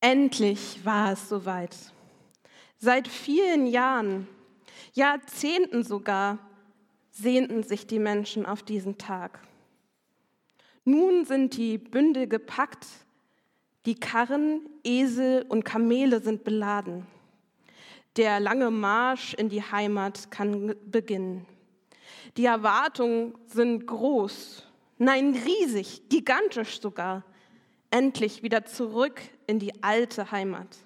Endlich war es soweit. Seit vielen Jahren, Jahrzehnten sogar, sehnten sich die Menschen auf diesen Tag. Nun sind die Bündel gepackt, die Karren, Esel und Kamele sind beladen. Der lange Marsch in die Heimat kann beginnen. Die Erwartungen sind groß, nein riesig, gigantisch sogar. Endlich wieder zurück in die alte Heimat.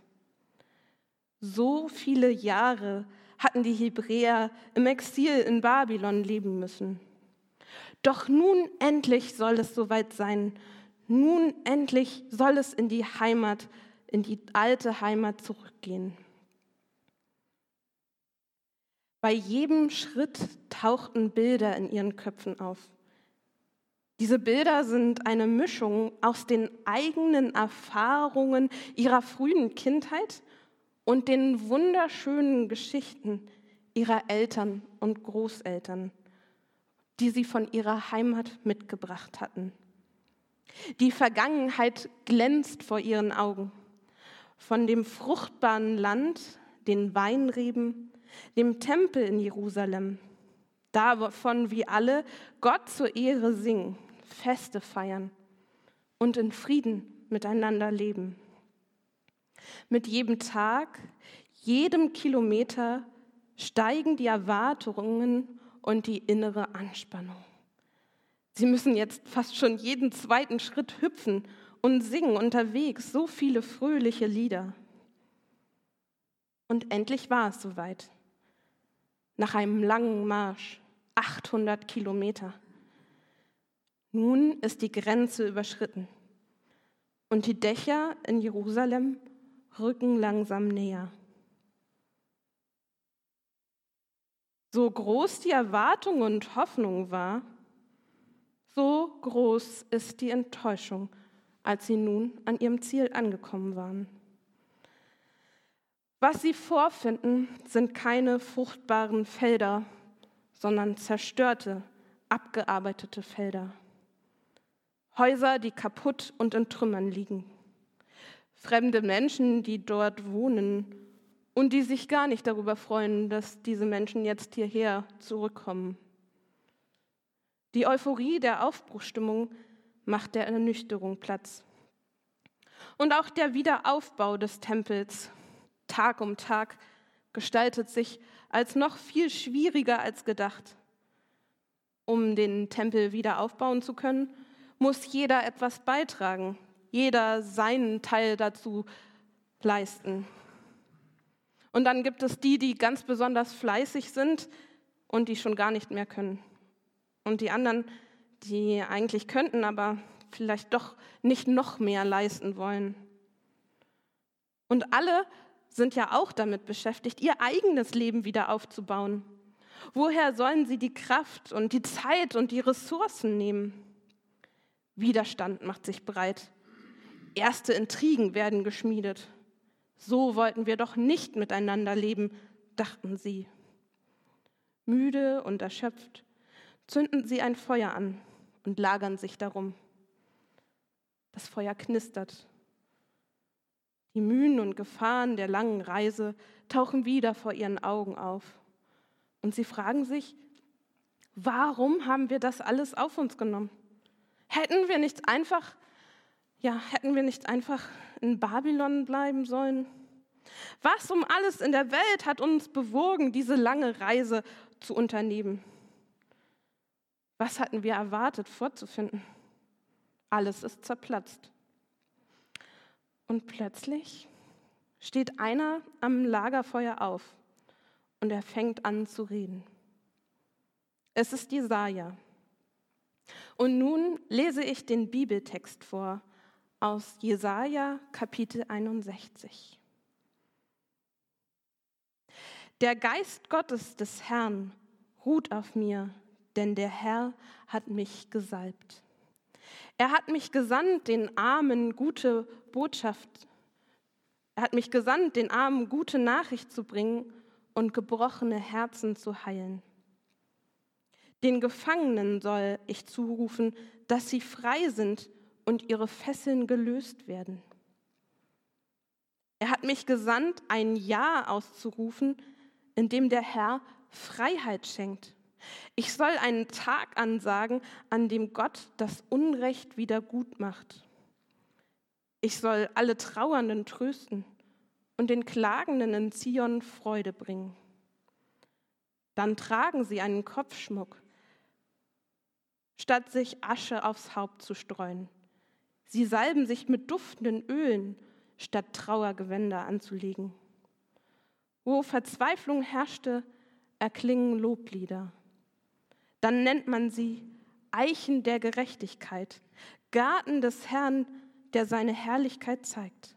So viele Jahre hatten die Hebräer im Exil in Babylon leben müssen. Doch nun endlich soll es soweit sein. Nun endlich soll es in die Heimat, in die alte Heimat zurückgehen. Bei jedem Schritt tauchten Bilder in ihren Köpfen auf. Diese Bilder sind eine Mischung aus den eigenen Erfahrungen ihrer frühen Kindheit und den wunderschönen Geschichten ihrer Eltern und Großeltern, die sie von ihrer Heimat mitgebracht hatten. Die Vergangenheit glänzt vor ihren Augen. Von dem fruchtbaren Land, den Weinreben, dem Tempel in Jerusalem, davon wie alle Gott zur Ehre singen, Feste feiern und in Frieden miteinander leben. Mit jedem Tag, jedem Kilometer steigen die Erwartungen und die innere Anspannung. Sie müssen jetzt fast schon jeden zweiten Schritt hüpfen und singen unterwegs so viele fröhliche Lieder. Und endlich war es soweit. Nach einem langen Marsch, 800 Kilometer. Nun ist die Grenze überschritten und die Dächer in Jerusalem rücken langsam näher. So groß die Erwartung und Hoffnung war, so groß ist die Enttäuschung, als sie nun an ihrem Ziel angekommen waren. Was sie vorfinden, sind keine fruchtbaren Felder, sondern zerstörte, abgearbeitete Felder. Häuser, die kaputt und in Trümmern liegen. Fremde Menschen, die dort wohnen und die sich gar nicht darüber freuen, dass diese Menschen jetzt hierher zurückkommen. Die Euphorie der Aufbruchstimmung macht der Ernüchterung Platz. Und auch der Wiederaufbau des Tempels, Tag um Tag, gestaltet sich als noch viel schwieriger als gedacht. Um den Tempel wieder aufbauen zu können, muss jeder etwas beitragen, jeder seinen Teil dazu leisten. Und dann gibt es die, die ganz besonders fleißig sind und die schon gar nicht mehr können und die anderen, die eigentlich könnten, aber vielleicht doch nicht noch mehr leisten wollen. Und alle sind ja auch damit beschäftigt, ihr eigenes Leben wieder aufzubauen. Woher sollen sie die Kraft und die Zeit und die Ressourcen nehmen? Widerstand macht sich breit. Erste Intrigen werden geschmiedet. So wollten wir doch nicht miteinander leben, dachten sie. Müde und erschöpft zünden sie ein Feuer an und lagern sich darum. Das Feuer knistert. Die Mühen und Gefahren der langen Reise tauchen wieder vor ihren Augen auf. Und sie fragen sich, warum haben wir das alles auf uns genommen? Hätten wir nicht einfach, ja, hätten wir nicht einfach in Babylon bleiben sollen? Was um alles in der Welt hat uns bewogen, diese lange Reise zu unternehmen? Was hatten wir erwartet vorzufinden? Alles ist zerplatzt. Und plötzlich steht einer am Lagerfeuer auf und er fängt an zu reden. Es ist Jesaja. Und nun lese ich den Bibeltext vor aus Jesaja Kapitel 61. Der Geist Gottes des Herrn ruht auf mir, denn der Herr hat mich gesalbt. Er hat mich gesandt, den Armen gute Botschaft. Er hat mich gesandt, den Armen gute Nachricht zu bringen und gebrochene Herzen zu heilen. Den Gefangenen soll ich zurufen, dass sie frei sind und ihre Fesseln gelöst werden. Er hat mich gesandt, ein Ja auszurufen, in dem der Herr Freiheit schenkt. Ich soll einen Tag ansagen, an dem Gott das Unrecht wieder gut macht. Ich soll alle Trauernden trösten und den Klagenden in Zion Freude bringen. Dann tragen sie einen Kopfschmuck, statt sich Asche aufs Haupt zu streuen. Sie salben sich mit duftenden Ölen, statt Trauergewänder anzulegen. Wo Verzweiflung herrschte, erklingen Loblieder. Dann nennt man sie Eichen der Gerechtigkeit, Garten des Herrn, der seine Herrlichkeit zeigt.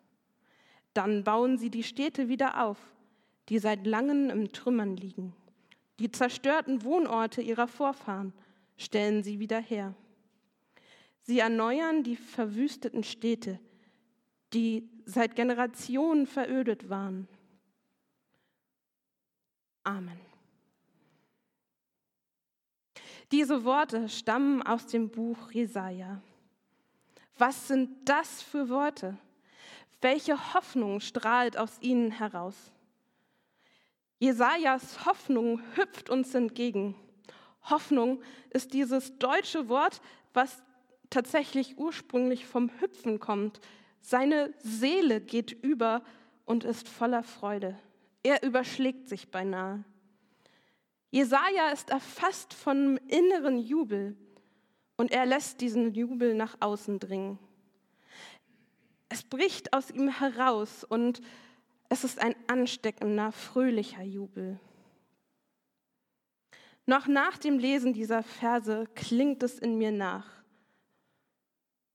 Dann bauen sie die Städte wieder auf, die seit langem im Trümmern liegen. Die zerstörten Wohnorte ihrer Vorfahren stellen sie wieder her. Sie erneuern die verwüsteten Städte, die seit Generationen verödet waren. Amen. Diese Worte stammen aus dem Buch Jesaja. Was sind das für Worte? Welche Hoffnung strahlt aus ihnen heraus? Jesajas Hoffnung hüpft uns entgegen. Hoffnung ist dieses deutsche Wort, was tatsächlich ursprünglich vom Hüpfen kommt. Seine Seele geht über und ist voller Freude. Er überschlägt sich beinahe. Jesaja ist erfasst von inneren Jubel und er lässt diesen Jubel nach außen dringen. Es bricht aus ihm heraus und es ist ein ansteckender, fröhlicher Jubel. Noch nach dem Lesen dieser Verse klingt es in mir nach.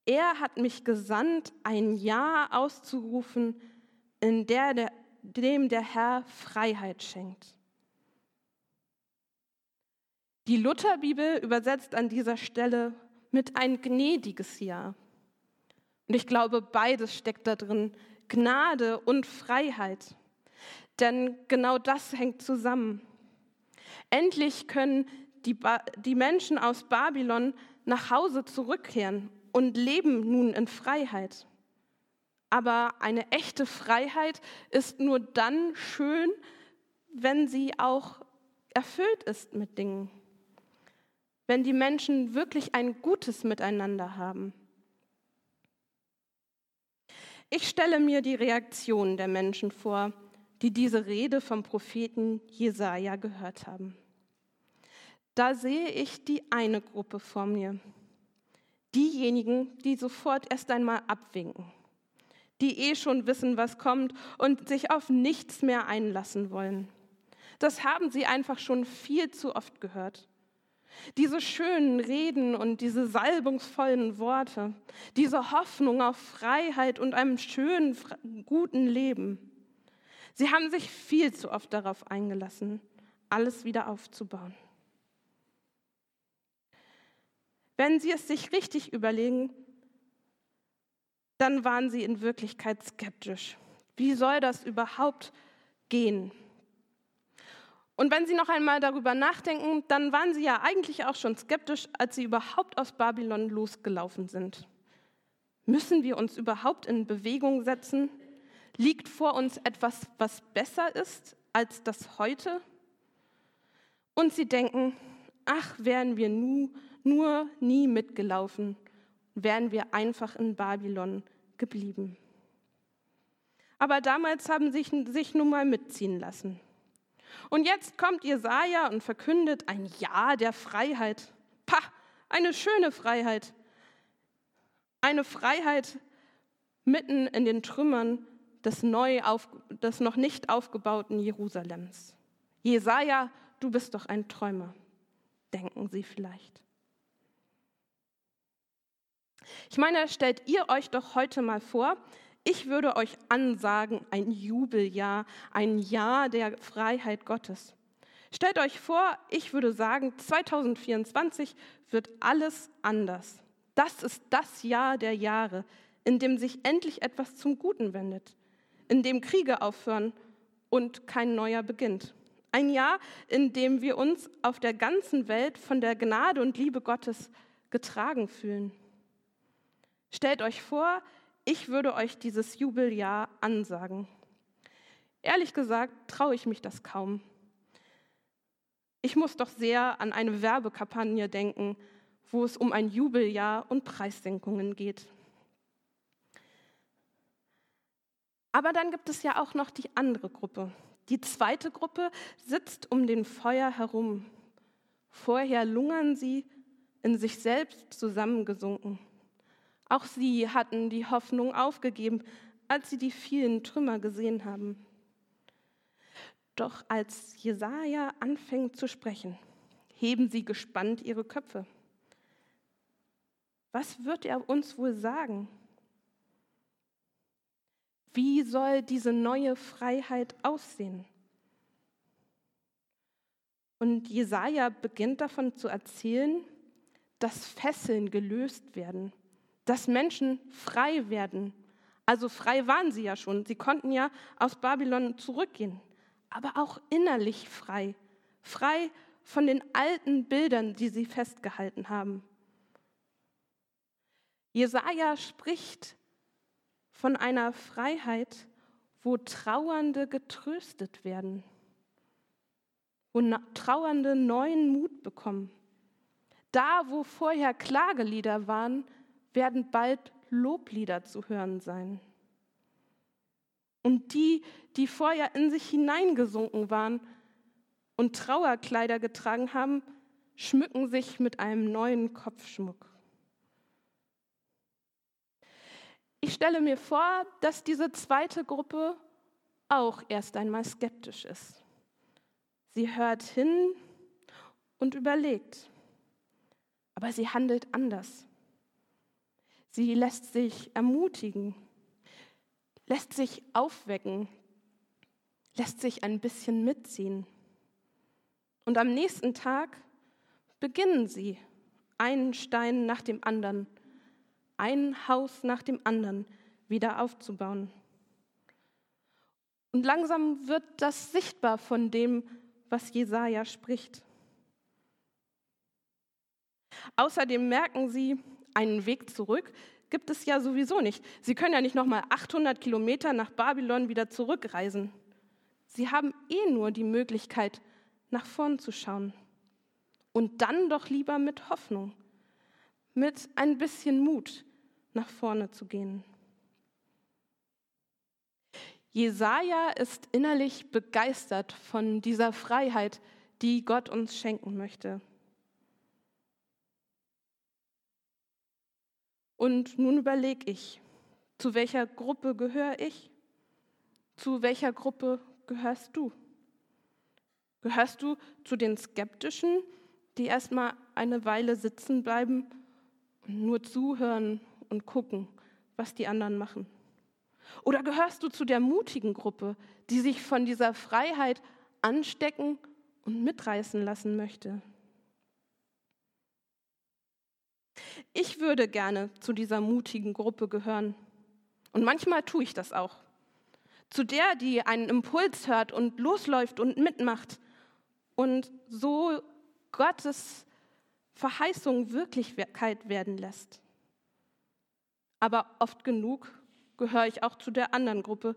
Er hat mich gesandt, ein Ja auszurufen, in der, der, dem der Herr Freiheit schenkt. Die Lutherbibel übersetzt an dieser Stelle mit ein gnädiges Ja. Und ich glaube, beides steckt da drin, Gnade und Freiheit. Denn genau das hängt zusammen. Endlich können die, die Menschen aus Babylon nach Hause zurückkehren und leben nun in Freiheit. Aber eine echte Freiheit ist nur dann schön, wenn sie auch erfüllt ist mit Dingen wenn die Menschen wirklich ein gutes Miteinander haben. Ich stelle mir die Reaktion der Menschen vor, die diese Rede vom Propheten Jesaja gehört haben. Da sehe ich die eine Gruppe vor mir. Diejenigen, die sofort erst einmal abwinken, die eh schon wissen, was kommt und sich auf nichts mehr einlassen wollen. Das haben sie einfach schon viel zu oft gehört. Diese schönen Reden und diese salbungsvollen Worte, diese Hoffnung auf Freiheit und einem schönen, guten Leben. Sie haben sich viel zu oft darauf eingelassen, alles wieder aufzubauen. Wenn Sie es sich richtig überlegen, dann waren Sie in Wirklichkeit skeptisch. Wie soll das überhaupt gehen? Und wenn Sie noch einmal darüber nachdenken, dann waren Sie ja eigentlich auch schon skeptisch, als Sie überhaupt aus Babylon losgelaufen sind. Müssen wir uns überhaupt in Bewegung setzen? Liegt vor uns etwas, was besser ist als das heute? Und Sie denken, ach, wären wir nu, nur nie mitgelaufen, wären wir einfach in Babylon geblieben. Aber damals haben sie sich nun mal mitziehen lassen. Und jetzt kommt Jesaja und verkündet ein Ja der Freiheit. Pah, eine schöne Freiheit. Eine Freiheit mitten in den Trümmern des, neu auf, des noch nicht aufgebauten Jerusalems. Jesaja, du bist doch ein Träumer, denken Sie vielleicht. Ich meine, stellt ihr euch doch heute mal vor, ich würde euch ansagen, ein Jubeljahr, ein Jahr der Freiheit Gottes. Stellt euch vor, ich würde sagen, 2024 wird alles anders. Das ist das Jahr der Jahre, in dem sich endlich etwas zum Guten wendet, in dem Kriege aufhören und kein neuer beginnt. Ein Jahr, in dem wir uns auf der ganzen Welt von der Gnade und Liebe Gottes getragen fühlen. Stellt euch vor, ich würde euch dieses Jubeljahr ansagen. Ehrlich gesagt traue ich mich das kaum. Ich muss doch sehr an eine Werbekampagne denken, wo es um ein Jubeljahr und Preissenkungen geht. Aber dann gibt es ja auch noch die andere Gruppe. Die zweite Gruppe sitzt um den Feuer herum. Vorher lungern sie in sich selbst zusammengesunken. Auch sie hatten die Hoffnung aufgegeben, als sie die vielen Trümmer gesehen haben. Doch als Jesaja anfängt zu sprechen, heben sie gespannt ihre Köpfe. Was wird er uns wohl sagen? Wie soll diese neue Freiheit aussehen? Und Jesaja beginnt davon zu erzählen, dass Fesseln gelöst werden, dass Menschen frei werden. Also frei waren sie ja schon. Sie konnten ja aus Babylon zurückgehen aber auch innerlich frei, frei von den alten Bildern, die sie festgehalten haben. Jesaja spricht von einer Freiheit, wo Trauernde getröstet werden, wo Trauernde neuen Mut bekommen. Da, wo vorher Klagelieder waren, werden bald Loblieder zu hören sein. Und die, die vorher in sich hineingesunken waren und Trauerkleider getragen haben, schmücken sich mit einem neuen Kopfschmuck. Ich stelle mir vor, dass diese zweite Gruppe auch erst einmal skeptisch ist. Sie hört hin und überlegt, aber sie handelt anders. Sie lässt sich ermutigen lässt sich aufwecken, lässt sich ein bisschen mitziehen. Und am nächsten Tag beginnen sie, einen Stein nach dem anderen, ein Haus nach dem anderen wieder aufzubauen. Und langsam wird das sichtbar von dem, was Jesaja spricht. Außerdem merken sie, einen Weg zurück gibt es ja sowieso nicht. Sie können ja nicht nochmal 800 Kilometer nach Babylon wieder zurückreisen. Sie haben eh nur die Möglichkeit, nach vorn zu schauen. Und dann doch lieber mit Hoffnung, mit ein bisschen Mut nach vorne zu gehen. Jesaja ist innerlich begeistert von dieser Freiheit, die Gott uns schenken möchte. Und nun überlege ich, zu welcher Gruppe gehöre ich? Zu welcher Gruppe gehörst du? Gehörst du zu den Skeptischen, die erstmal eine Weile sitzen bleiben und nur zuhören und gucken, was die anderen machen? Oder gehörst du zu der mutigen Gruppe, die sich von dieser Freiheit anstecken und mitreißen lassen möchte? Ich würde gerne zu dieser mutigen Gruppe gehören. Und manchmal tue ich das auch. Zu der, die einen Impuls hört und losläuft und mitmacht und so Gottes Verheißung Wirklichkeit werden lässt. Aber oft genug gehöre ich auch zu der anderen Gruppe,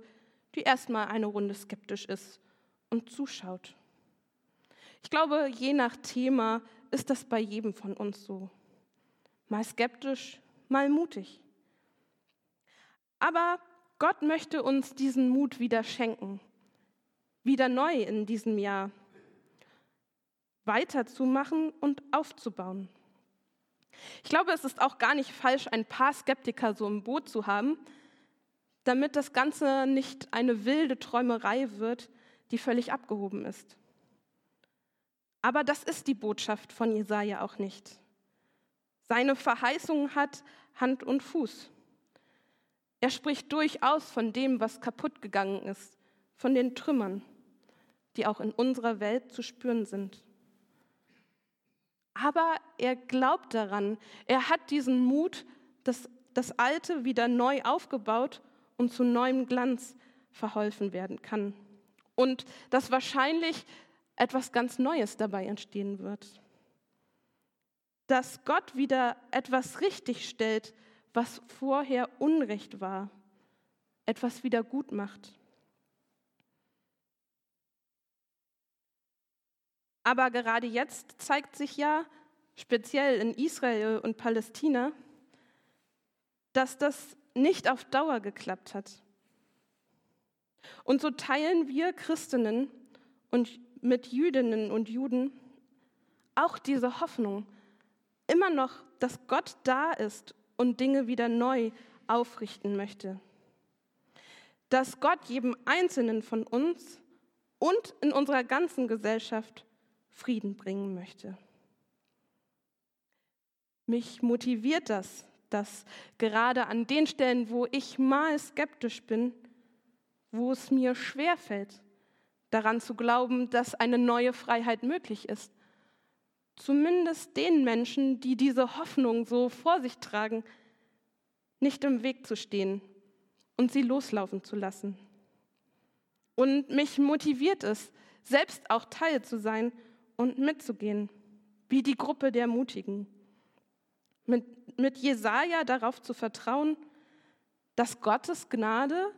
die erstmal eine Runde skeptisch ist und zuschaut. Ich glaube, je nach Thema ist das bei jedem von uns so mal skeptisch, mal mutig. Aber Gott möchte uns diesen Mut wieder schenken, wieder neu in diesem Jahr weiterzumachen und aufzubauen. Ich glaube, es ist auch gar nicht falsch, ein paar Skeptiker so im Boot zu haben, damit das Ganze nicht eine wilde Träumerei wird, die völlig abgehoben ist. Aber das ist die Botschaft von Jesaja auch nicht. Seine Verheißung hat Hand und Fuß. Er spricht durchaus von dem, was kaputt gegangen ist, von den Trümmern, die auch in unserer Welt zu spüren sind. Aber er glaubt daran, er hat diesen Mut, dass das Alte wieder neu aufgebaut und zu neuem Glanz verholfen werden kann. Und dass wahrscheinlich etwas ganz Neues dabei entstehen wird dass Gott wieder etwas richtig stellt, was vorher Unrecht war, etwas wieder gut macht. Aber gerade jetzt zeigt sich ja, speziell in Israel und Palästina, dass das nicht auf Dauer geklappt hat. Und so teilen wir Christinnen und mit Jüdinnen und Juden auch diese Hoffnung, immer noch, dass Gott da ist und Dinge wieder neu aufrichten möchte. Dass Gott jedem Einzelnen von uns und in unserer ganzen Gesellschaft Frieden bringen möchte. Mich motiviert das, dass gerade an den Stellen, wo ich mal skeptisch bin, wo es mir schwerfällt, daran zu glauben, dass eine neue Freiheit möglich ist, zumindest den Menschen, die diese Hoffnung so vor sich tragen, nicht im Weg zu stehen und sie loslaufen zu lassen. Und mich motiviert es, selbst auch Teil zu sein und mitzugehen, wie die Gruppe der Mutigen. Mit, mit Jesaja darauf zu vertrauen, dass Gottes Gnade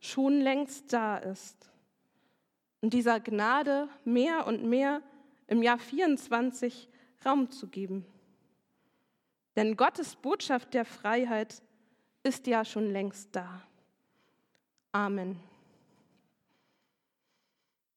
schon längst da ist. Und dieser Gnade mehr und mehr im Jahr 24 Raum zu geben. Denn Gottes Botschaft der Freiheit ist ja schon längst da. Amen.